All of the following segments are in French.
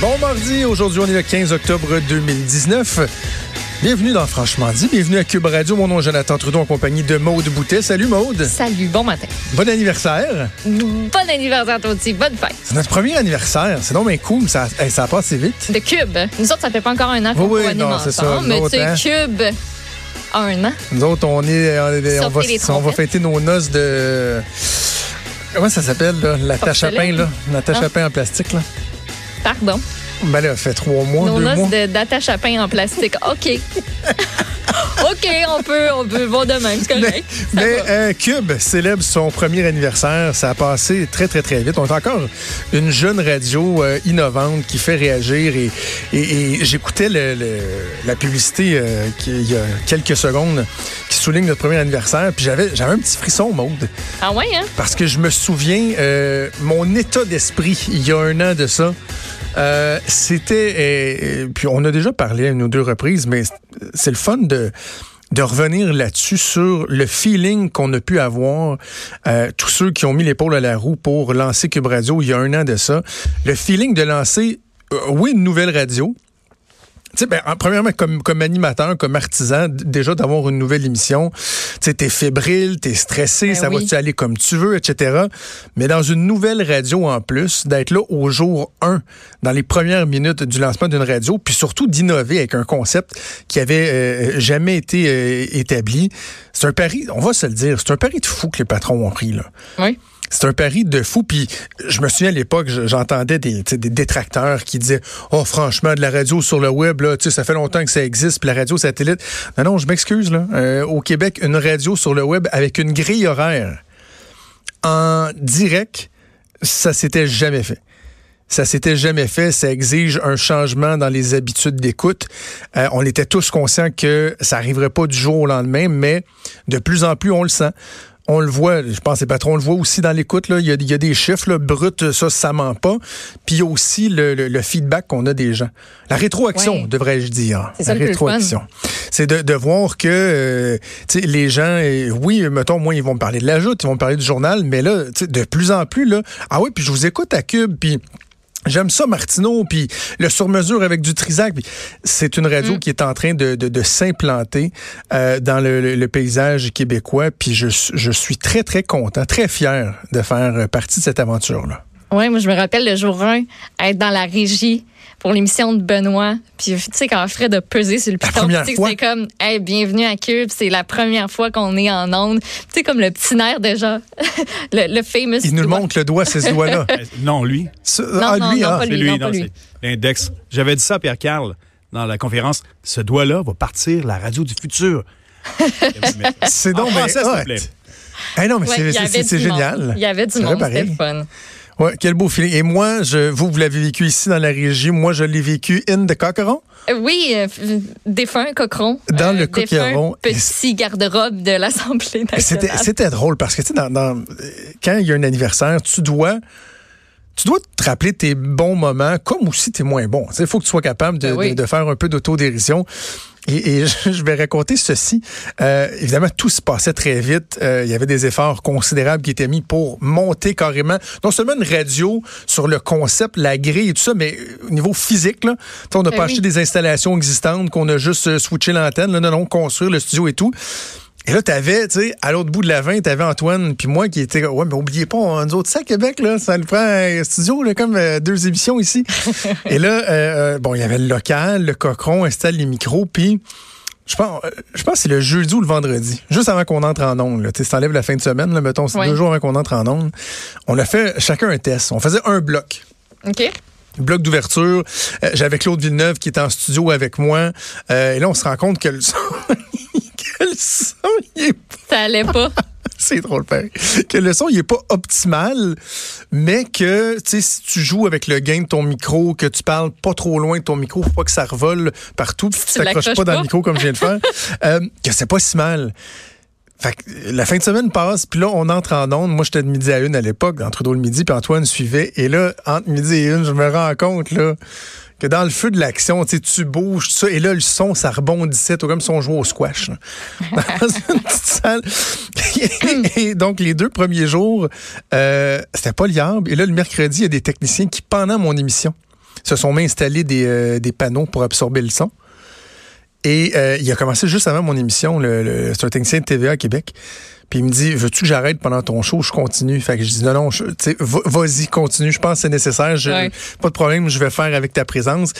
Bon mardi, aujourd'hui on est le 15 octobre 2019. Bienvenue dans Franchement dit, bienvenue à Cube Radio. Mon nom est Jonathan Trudeau en compagnie de Maude Boutet. Salut Maude. Salut, bon matin. Bon anniversaire. Bon anniversaire toi aussi, bonne fête. C'est notre premier anniversaire. C'est donc bien cool, ça, hey, ça a passé vite. De Cube. Nous autres, ça fait pas encore un an qu'on Oui, oui, non, c'est ça. ensemble, mais sais, autres, Cube un an. Nous autres, on est, on, est- on va, on va fêter nos noces de... Comment ça s'appelle, là? La tâche à pain, là. La tâche Ah. à pain en plastique, là. Pardon? Ben là, ça fait trois mois, Nos deux mois. noces de- d'attache à pain en plastique. OK. OK, on peut, on peut voir de même, c'est Mais, correct. Mais, euh, Cube célèbre son premier anniversaire. Ça a passé très, très, très vite. On est encore une jeune radio euh, innovante qui fait réagir. Et, et- et j'écoutais le- le- la publicité euh, qui, il y a quelques secondes qui souligne notre premier anniversaire. Puis j'avais, j'avais un petit frisson, Maude. Ah ouais, hein? Parce que je me souviens, euh, mon état d'esprit, il y a un an de ça, euh, c'était, euh, puis on a déjà parlé à une ou deux reprises, mais c'est le fun de de revenir là-dessus sur le feeling qu'on a pu avoir, euh, tous ceux qui ont mis l'épaule à la roue pour lancer Cube Radio il y a un an de ça, le feeling de lancer, euh, oui, une nouvelle radio, sais, ben, en- premièrement, comme, comme animateur, comme artisan, déjà d'avoir une nouvelle émission, tu sais, t'es fébrile, t'es stressé, Ben ça oui. va-tu aller comme tu veux, etc. Mais dans une nouvelle radio en plus, d'être là au jour 1, dans les premières minutes du lancement d'une radio, puis surtout d'innover avec un concept qui avait euh, jamais été euh, établi, c'est un pari, on va se le dire, c'est un pari de fou que les patrons ont pris, là. Oui. C'est un pari de fou. Puis je me souviens à l'époque, je- j'entendais des, détracteurs qui disaient Oh, franchement, de la radio sur le web, là, ça fait longtemps que ça existe, puis la radio satellite. Non, non, je m'excuse. Euh, au Québec, une radio sur le web avec une grille horaire en direct, ça s'était jamais fait. Ça s'était jamais fait. Ça exige un changement dans les habitudes d'écoute. Euh, on était tous conscients que ça arriverait pas du jour au lendemain, mais de plus en plus, on le sent. On le voit, je pense que les patrons le voient aussi dans l'écoute. là. Il y a, il y a des chiffres là, bruts, ça, ça ment pas. Puis il y a aussi le, le- le feedback qu'on a des gens. La rétroaction, Ouais. devrais-je dire. C'est La ça rétroaction. C'est de, de voir que euh, les gens, euh, oui, mettons, moi, ils vont me parler de la joute, ils vont me parler du journal, mais là, de plus en plus, là, ah oui, puis je vous écoute à Cube, puis J'aime ça, Martineau, puis le sur-mesure avec du Trisac. C'est une radio qui est en train de, de, de s'implanter euh, dans le, le- le paysage québécois. Puis je, je suis très, très content, très fier de faire euh, partie de cette aventure-là. Oui, moi, je me rappelle le jour 1, être dans la régie pour l'émission de Benoît. Puis, tu sais, quand Fred a pesé sur le La piton, tu sais, c'est comme, hey, bienvenue à Cube, c'est la première fois qu'on est en onde. Tu sais, comme le petit nerf déjà, le, le famous. Il nous doigt. montre le doigt, c'est ce doigt-là. Euh, Non, lui. Ce- Non, ah, non, lui, non, ah. pas lui, non, l'index. J'avais dit ça à Pierre Carl dans la conférence. Ce doigt-là va partir la radio du futur. C'est donc En mais français, s'il te plaît. Eh non, mais Ouais, c'est- génial. Il y avait du C'est vrai, monde, c'était fun. Ouais, quel beau feeling. Et moi, je, vous, vous l'avez vécu ici dans la régie. Moi, je l'ai vécu in the coqueron. Euh, Oui, euh, f- défunt cochon. Dans le défunt coqueron. Petit garde-robe de l'Assemblée nationale. c'était drôle parce que, tu sais, dans, dans- euh, quand il y a un anniversaire, tu dois, tu dois te rappeler tes bons moments comme aussi tes moins bons. Il faut que tu sois capable de, Ben oui. de- de faire un peu d'autodérision. Et, et je, vais raconter ceci. Euh, évidemment, tout se passait très vite. Euh, il y avait des efforts considérables qui étaient mis pour monter carrément, non seulement une radio sur le concept, la grille et tout ça, mais euh, au niveau physique, là, on n'a Ben pas oui. acheté des installations existantes, qu'on a juste euh, switché l'antenne. Non, non, construire le studio et tout. Et là, t'avais, tu sais, à l'autre bout de la vingt, t'avais Antoine puis moi qui était, ouais, mais oubliez pas, on- nous autres, ça, Québec, là, ça nous prend un studio, là, comme euh, deux émissions ici. Et là, euh, euh, bon, il y avait le local, le cochon, installe les micros, puis je pense, je pense que c'est le jeudi ou le vendredi, juste avant qu'on entre en ondes. Tu t'enlèves la fin de semaine, là, mettons, c'est deux jours avant qu'on entre en ondes. On a fait chacun un test. On faisait un bloc OK? bloc d'ouverture. Euh, J'avais Claude Villeneuve qui était en studio avec moi. Euh, et là, on se rend compte que le son, le son, il est Ça allait pas. c'est drôle, pareil. Que le son, il est pas optimal, mais que, tu sais, si tu joues avec le gain de ton micro, que tu parles pas trop loin de ton micro, faut pas que ça revole partout, puis que tu t'accroches l'accroches pas dans le pas. micro comme je viens de faire, euh, que c'est pas si mal. Fait que euh, la fin de semaine passe, puis là, on entre en onde. Moi, j'étais de midi à une à l'époque, entre Trudeau le midi, puis Antoine suivait. Et là, entre midi et une, je me rends compte, là, que dans le feu de l'action, tu bouges, tout ça, et là, le son, ça rebondissait, tout comme si on jouait au squash. Dans une petite salle. et donc, les deux premiers jours, euh, c'était pas liable. Et là, le mercredi, il y a des techniciens qui, pendant mon émission, se sont mis installés des, euh, des panneaux pour absorber le son. Et euh, il a commencé juste avant mon émission, le, le, c'est un technicien de TVA à Québec. Puis il me dit, veux-tu que j'arrête pendant ton show? Je continue. Fait que je dis, non, non, vas-y, continue. Je pense que c'est nécessaire. Je, Ouais. Pas de problème, je vais faire avec ta présence.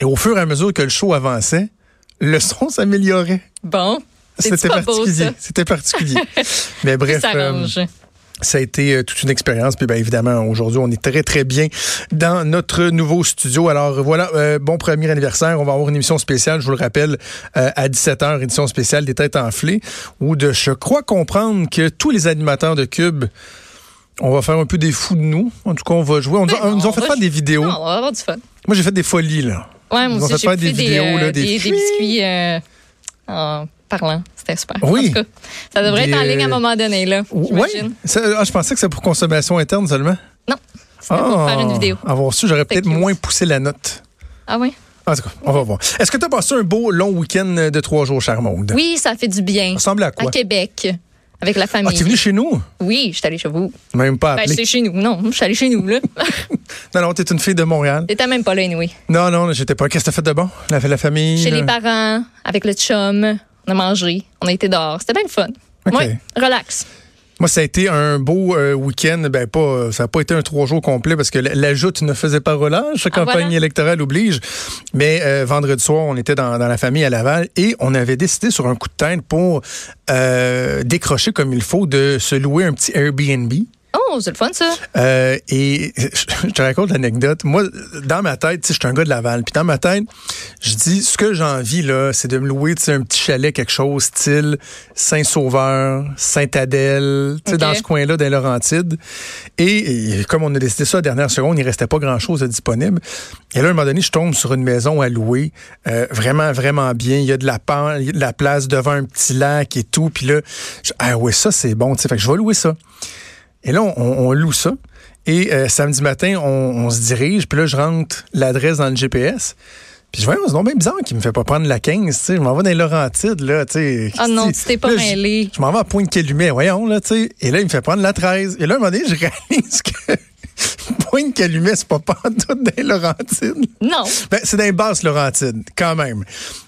Et au fur et à mesure que le show avançait, le son s'améliorait. Bon. C'était particulier. C'était particulier. Mais bref. Ça euh. Ça a été euh, toute une expérience. Puis bien évidemment, aujourd'hui, on est très, très bien dans notre nouveau studio. Alors voilà, euh, bon premier anniversaire. On va avoir une émission spéciale, je vous le rappelle, euh, à 17h, édition spéciale des têtes enflées, où de, je crois comprendre que tous les animateurs de Cube, on va faire un peu des fous de nous. En tout cas, on va jouer. On, Ben on nous fait on va faire des vidéos. Non, on va avoir du fun. Moi, j'ai fait des folies, là. Ouais, moi aussi, fait j'ai faire fait des vidéos, euh, là, des- des, des biscuits euh, en parlant. C'était super. Oui. En tout cas, ça devrait Des, être en ligne à un euh, moment donné, là. Oui. Ah, je pensais que c'était pour consommation interne seulement. Non, c'était pour faire une vidéo. Avoir su, j'aurais peut-être moins poussé la note. Ah oui? En tout cas, on va voir. Est-ce que tu as passé un beau long week-end de trois jours, Charmonde? Oui, ça fait du bien. Ça ressemble à quoi? À Québec, avec la famille. Ah, t'es venu chez nous? Oui, je suis allée chez vous. Même pas Ben, appelé. c'est chez nous. Non, je suis allée chez nous, là. non, non, t'es une fille de Montréal. T'étais même pas là, oui. Non, non, j'étais pas. Qu'est-ce que t'as fait de bon? La, la famille? Chez là? les parents, avec le chum. On a mangé. On a été dehors. C'était bien le fun. OK. Ouais, relax. Moi, ça a été un beau euh, week-end. Ben, pas, ça n'a pas été un trois jours complet parce que la, la joute ne faisait pas relâche. La Ah, campagne voilà. électorale oblige. Mais euh, vendredi soir, on était dans, dans la famille à Laval et on avait décidé sur un coup de tête pour euh, décrocher comme il faut de se louer un petit Airbnb. Oh, c'est le fun, ça. Euh, et je te raconte l'anecdote. Moi, dans ma tête, tu sais, je suis un gars de Laval. Puis dans ma tête, je dis, ce que j'ai envie, là, c'est de me louer, un petit chalet, quelque chose, style Saint-Sauveur, Sainte-Adèle, tu sais, Ok. dans ce coin-là, des Laurentides. Et, et comme on a décidé ça à la dernière seconde, il restait pas grand-chose de disponible. Et là, à un moment donné, je tombe sur une maison à louer, euh, vraiment, vraiment bien. Il y a de la, de la place devant un petit lac et tout. Puis là, je- ah ouais, ça, c'est bon, tu sais. Fait que je vais louer ça. Et là, on, on loue ça. Et euh, samedi matin, on, on se dirige. Puis là, je rentre l'adresse dans le GPS. Puis je vois, c'est donc bien bizarre qu'il me fait pas prendre la 15. Tu sais, je m'en vais dans les Laurentides, là. Tu sais, Ah non, Christy. tu t'es pas Là, je- mêlé. Je m'en vais à Pointe-Calumet, voyons, là, tu sais. Et là, il me fait prendre la 13. Et là, à un moment donné, je réalise que Pointe-Calumet, c'est pas pantoute dans les Laurentides. Non. Ben, c'est dans les basses quand même.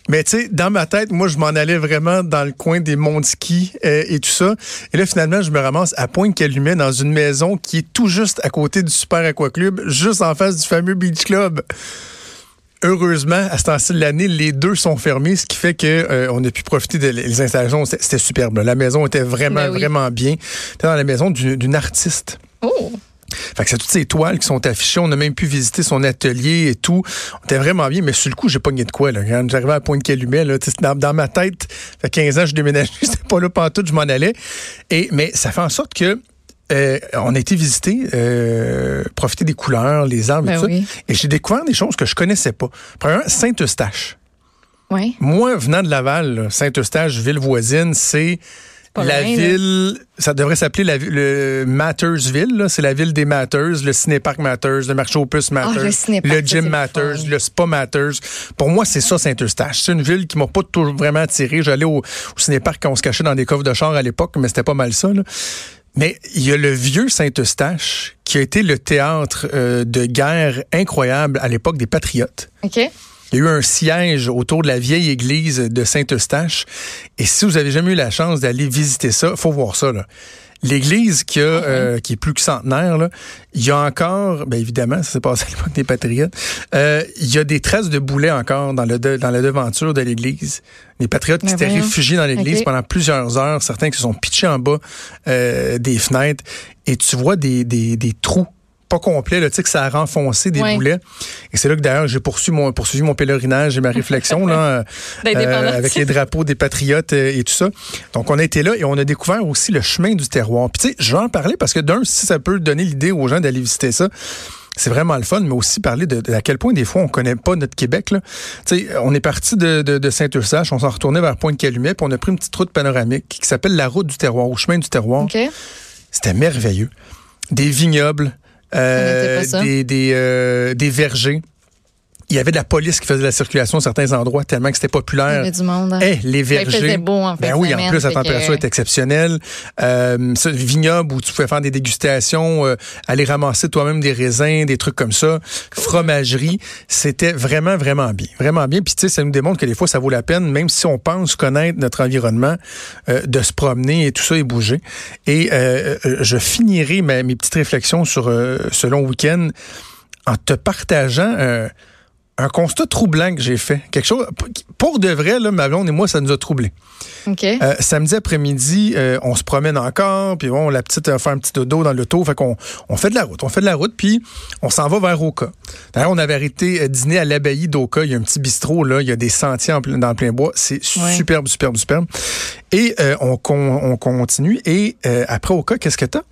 Mais tu sais, dans ma tête, moi, je m'en allais vraiment dans le coin des monts de ski euh, et tout ça. Et là, finalement, je me ramasse à Pointe-Calumet dans une maison qui est tout juste à côté du Super Aqua Club, juste en face du fameux Beach Club. Heureusement, à ce temps-ci de l'année, les deux sont fermés, ce qui fait que euh, on a pu profiter des installations. C'était superbe. La maison était vraiment, Ben oui. vraiment bien. C'était dans la maison d'une artiste. Oh. Fait que c'est toutes ces toiles qui sont affichées. On a même pu visiter son atelier et tout. On était vraiment bien, mais sur le coup, j'ai pogné de quoi, là. Quand j'arrivais à Pointe-Calumet, là, dans, dans ma tête, ça fait 15 ans, je déménageais, c'était pas là pantoute, je m'en allais. Et, mais ça fait en sorte que, euh, on a été visiter, euh, profiter des couleurs, les arbres et Ben tout ça. oui. Et j'ai découvert des choses que je connaissais pas. Premièrement, Saint-Eustache. Oui. Moi, venant de Laval, Saint-Eustache, ville voisine, c'est Pas la loin, là. ville, ça devrait s'appeler la le Mattersville, c'est la ville des Matters, le cinéparc Matters, le marché aux puces Matters, Ah, le cinéparc, ça, gym le Matters, le spa Matters. Pour moi, c'est ça Saint-Eustache. C'est une ville qui m'a pas toujours vraiment attiré. J'allais au, au cinéparc quand on se cachait dans des coffres de char à l'époque, mais c'était pas mal ça. là. Mais il y a le vieux Saint-Eustache qui a été le théâtre euh, de guerre incroyable à l'époque des Patriotes. OK. Il y a eu un siège autour de la vieille église de Saint-Eustache. Et si vous avez jamais eu la chance d'aller visiter ça, faut voir ça. là. L'église qui, a, euh, qui est plus que centenaire, là, il y a encore, bien évidemment, ça s'est passé à l'époque des Patriotes, euh, il y a des traces de boulets encore dans, le de- dans la devanture de l'église. Les Patriotes qui Mais s'étaient réfugiés dans l'église pendant plusieurs heures, certains qui se sont pitchés en bas euh, des fenêtres. Et tu vois des, des, des trous pas là, tu sais, que ça a renfoncé des Ouais. boulets. Et c'est là que d'ailleurs j'ai poursuivi mon, poursuivi mon pèlerinage et ma réflexion là, euh, D'indépendance. avec les drapeaux des patriotes euh, et tout ça. Donc on a été là et on a découvert aussi le chemin du terroir. Puis tu sais, je vais en parler parce que d'un, si ça peut donner l'idée aux gens d'aller visiter ça. C'est vraiment le fun, mais aussi parler de, de à quel point des fois on connaît pas notre Québec. Là. Tu sais, on est parti de, de, de Saint-Eustache, on s'en retournait vers Pointe-Calumet, puis on a pris une petite route panoramique qui s'appelle la route du terroir, ou chemin du terroir. C'était merveilleux. Des vignobles, euh, des, des, euh, des vergers. Il y avait de la police qui faisait la circulation à certains endroits tellement que c'était populaire. Il y avait du monde. Hein. Eh, les vergers. Ben, il beau en Ben oui, en plus, la température est exceptionnelle. Euh, ce vignoble où tu pouvais faire des dégustations, euh, aller ramasser toi-même des raisins, des trucs comme ça. Fromagerie. C'était vraiment, vraiment bien. Vraiment bien. Puis, tu sais, ça nous démontre que des fois, ça vaut la peine, même si on pense connaître notre environnement, euh, de se promener et tout ça et bouger. Et euh, euh, je finirai mes petites réflexions sur ce long week-end en te partageant un constat troublant que j'ai fait. Quelque chose, pour de vrai, là, ma blonde et moi, ça nous a troublés. Euh, samedi après-midi, euh, on se promène encore, puis bon, la petite va faire un petit dodo dans l'auto, fait qu'on on fait de la route. On fait de la route, puis on s'en va vers Oka. D'ailleurs, on avait arrêté euh, dîner à l'abbaye d'Oka. Il y a un petit bistrot, là, il y a des sentiers dans le plein bois. C'est superbe, superbe, superbe. Et on, on, continue. Et après Oka, qu'est-ce que t'as?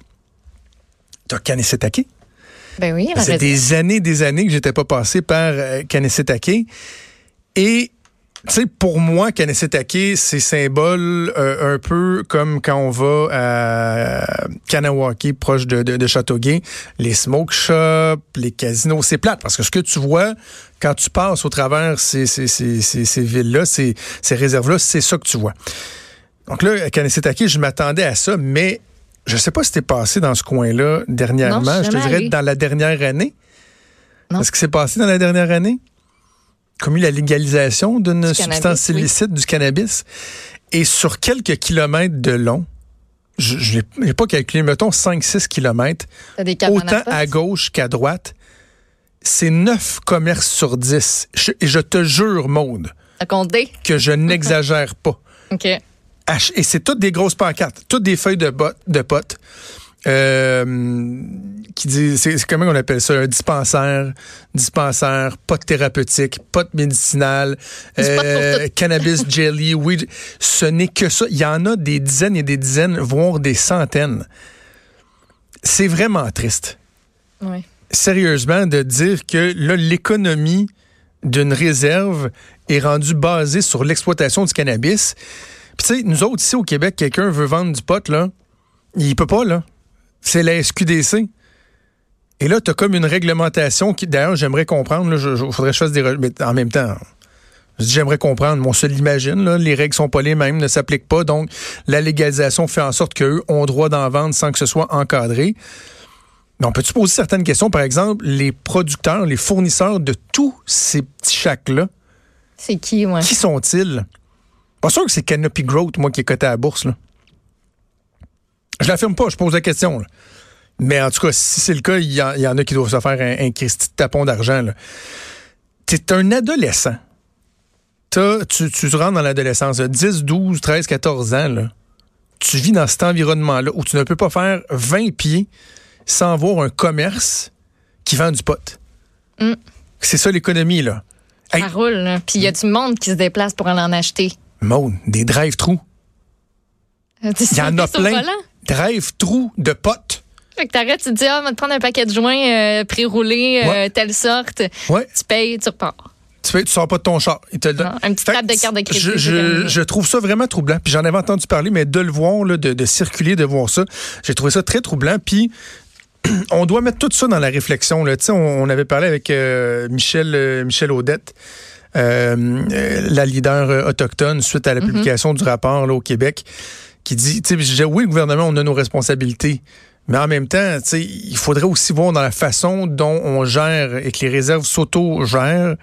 T'as Kanesetake. Ben oui, C'est des années, des années que j'étais pas passé par euh, Et tu sais, pour moi, Kanesetake, c'est symbole euh, un peu comme quand on va à Kanawaki, proche de, de, Châteauguay, les smoke shops, les casinos, c'est plate. Parce que ce que tu vois quand tu passes au travers ces, ces, ces, ces villes-là, ces, ces réserves-là, c'est ça que tu vois. Donc là, à Kanesetake, je m'attendais à ça, mais je sais pas si t'es passé dans ce coin-là dernièrement. je, te dirais dans la dernière année. Qu'est-ce qui s'est passé dans la dernière année? Comme eu la légalisation d'une substance illicite du cannabis. Et sur quelques kilomètres de long, je n'ai pas calculé, mettons 5-6 kilomètres, autant à gauche qu'à droite, c'est 9 commerces sur 10. et je te jure, Maude, que je n'exagère pas. OK. Et c'est toutes des grosses pancartes, toutes des feuilles de, de potes. Euh, qui dit, c'est comment on appelle ça, un dispensaire, dispensaire, pote thérapeutique, pote médicinal, euh, cannabis jelly, oui, ce n'est que ça. Il y en a des dizaines et des dizaines, voire des centaines. C'est vraiment triste. Oui. Sérieusement, de dire que là, l'économie d'une réserve est rendue basée sur l'exploitation du cannabis. Puis tu sais, nous autres ici au Québec, quelqu'un veut vendre du pot, là, il peut pas, là. C'est la SQDC. Et là, tu as comme une réglementation qui, d'ailleurs, j'aimerais comprendre, il faudrait que je fasse des... Mais en même temps, j'aimerais comprendre, on se l'imagine, les règles sont pas les mêmes, ne s'appliquent pas, donc la légalisation fait en sorte qu'eux ont droit d'en vendre sans que ce soit encadré. Mais on peut-tu poser certaines questions? Par exemple, les producteurs, les fournisseurs de tous ces petits chacs-là. C'est qui, moi? Qui sont-ils? Pas sûr que c'est Canopy Growth, moi, qui est coté à la bourse. Là. Je l'affirme pas, je pose la question. Mais en tout cas, si c'est le cas, il y, en a qui doivent se faire un, un Christy de tapon d'argent. Tu es un adolescent. tu, tu rentres dans l'adolescence, 10, 12, 13, 14 ans. Là. Tu vis dans cet environnement-là où tu ne peux pas faire 20 pieds sans voir un commerce qui vend du pot. Mm. C'est ça l'économie, là. Ça roule, Puis il y a du monde qui se déplace pour aller en acheter. Maude, des drive-through. Il y en a plein. Drive-through de potes. Fait que t'arrêtes, tu te dis, ah, on va te prendre un paquet de joints euh, pré-roulés, euh, telle sorte. Ouais. Tu payes, tu repars. Tu, tu sors pas de ton char. Il te non, un petit table de carte de crédit. Je, je, je, trouve ça vraiment troublant. Puis j'en avais entendu parler, mais de le voir, là, de, de circuler, de voir ça, j'ai trouvé ça très troublant. Puis on doit mettre tout ça dans la réflexion. Là. On, on avait parlé avec euh, Michel, euh, Michel Audette. Euh, la leader autochtone suite à la mhm. publication du rapport là, au Québec qui dit, oui, le gouvernement, on a nos responsabilités, mais en même temps, il faudrait aussi voir dans la façon dont on gère et que les réserves s'auto-gèrent.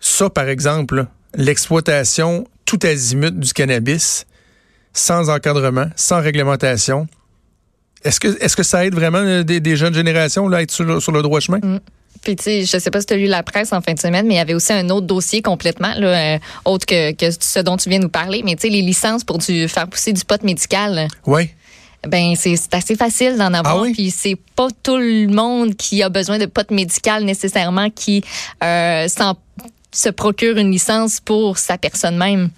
Ça, par exemple, l'exploitation tout azimut du cannabis, sans encadrement, sans réglementation. Est-ce que, est-ce que ça aide vraiment des, jeunes générations là, à être sur le, droit chemin? Mm. Puis, tu sais, je sais pas si tu as lu la presse en fin de semaine, mais il y avait aussi un autre dossier complètement, là, euh, autre que, que, ce dont tu viens nous parler. Mais, tu sais, les licences pour du, faire pousser du pot médical. Oui. Ben, c'est assez facile d'en avoir. Ah Puis, c'est pas tout le monde qui a besoin de pot médical nécessairement qui euh, se procure une licence pour sa personne même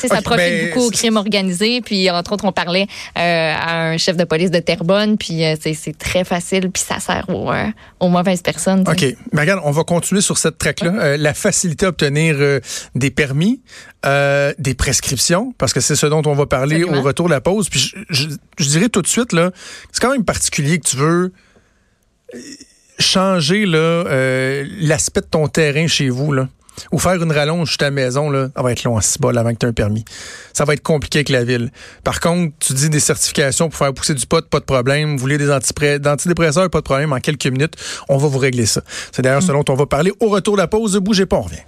ça profite ben, beaucoup au crime organisé. Puis, entre autres, on parlait euh, à un chef de police de Terrebonne. Puis, euh, c'est très facile. Puis, ça sert aux, euh, aux mauvaises personnes. OK. Mais regarde, on va continuer sur cette traque-là. la facilité à obtenir des permis, des prescriptions, parce que c'est ce dont on va parler au retour de la pause. Puis, je, je dirais tout de suite, là, c'est quand même particulier que tu veux changer là euh, l'aspect de ton terrain chez vous là ou faire une rallonge sur ta maison, là, ça va être long à six balles avant que tu aies un permis. Ça va être compliqué avec la ville. Par contre, tu dis des certifications pour faire pousser du pot, pas de problème. Vous voulez des antidépresseurs, pas de problème. En quelques minutes, on va vous régler ça. C'est d'ailleurs ce dont on va parler au retour de la pause. Bougez pas, on revient.